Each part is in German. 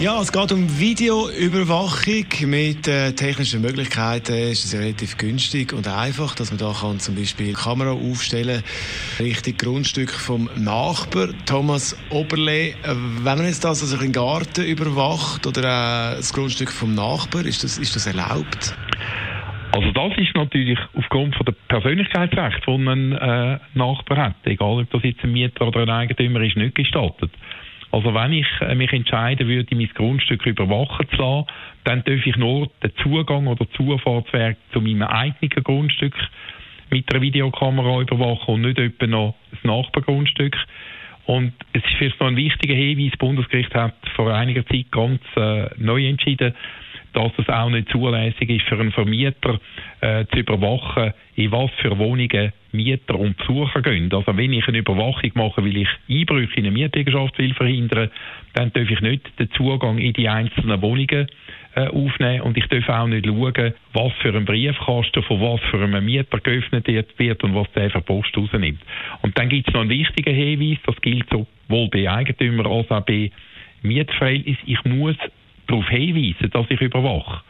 Ja, es geht um Videoüberwachung. Mit äh, technischen Möglichkeiten ist es relativ günstig und einfach, dass man da kann zum Beispiel Kamera aufstellen Richtung Grundstück vom Nachbar, Thomas Oberle. Wenn man jetzt das also im Garten überwacht oder äh, das Grundstück vom Nachbar, ist das, ist das erlaubt? Also das ist natürlich aufgrund von der Persönlichkeitsrecht, die ein äh, Nachbar hat, egal ob das jetzt ein Mieter oder ein Eigentümer ist, nicht gestattet. Also wenn ich äh, mich entscheiden würde, mein Grundstück überwachen zu lassen, dann darf ich nur den Zugang oder Zufahrtsweg zu meinem eigenen Grundstück mit einer Videokamera überwachen und nicht etwa noch das Nachbargrundstück. Und es ist vielleicht noch ein wichtiger Hinweis, das Bundesgericht hat vor einiger Zeit ganz äh, neu entschieden, dass es auch nicht zulässig ist für einen Vermieter äh, zu überwachen, in was für Wohnungen Mieter und Besucher gehen. Also wenn ich eine Überwachung mache, weil ich Einbrüche in eine Mieteigenschaft will verhindern, dann darf ich nicht den Zugang in die einzelnen Wohnungen äh, aufnehmen und ich darf auch nicht schauen, was für ein Briefkasten von was für einem Mieter geöffnet wird und was der für Post rausnimmt. Und dann gibt es noch einen wichtigen Hinweis, das gilt sowohl bei Eigentümern als auch bei Mietverhältnis. Ich muss hinweisen, dass ich überwache.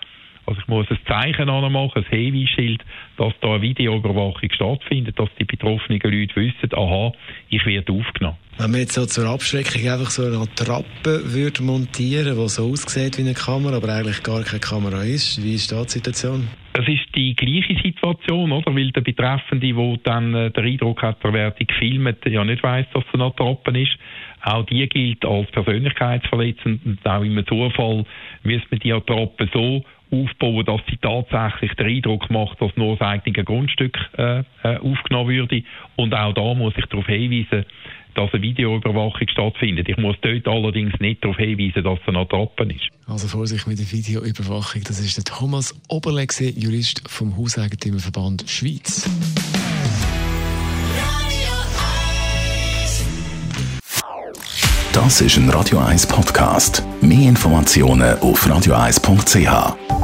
Also ich muss ein Zeichen anmachen, ein Hinweisschild, dass da eine Videoüberwachung stattfindet, dass die betroffenen Leute wissen, aha, ich werde aufgenommen. Wenn man jetzt so zur Abschreckung einfach so eine Trappe würde montieren, die so aussieht wie eine Kamera, aber eigentlich gar keine Kamera ist, wie ist da die Situation? Es ist die gleiche Situation, oder? Weil der Betreffende, der dann äh, den Eindruck hat, er werde gefilmt, ja nicht weiss, dass es eine Trappe ist. Auch die gilt als persönlichkeitsverletzend und auch im Zufall müsste man die Attrappe so aufbauen, dass sie tatsächlich den Eindruck macht, dass nur das eigene Grundstück äh, äh, aufgenommen würde. Und auch da muss ich darauf hinweisen, dass eine Videoüberwachung stattfindet. Ich muss dort allerdings nicht darauf hinweisen, dass es eine Attrappe ist. Also Vorsicht mit der Videoüberwachung. Das ist der Thomas Oberle, Jurist vom Hauseigentümerverband Schweiz. Das ist ein Radio 1 Podcast. Mehr Informationen auf radio1.ch.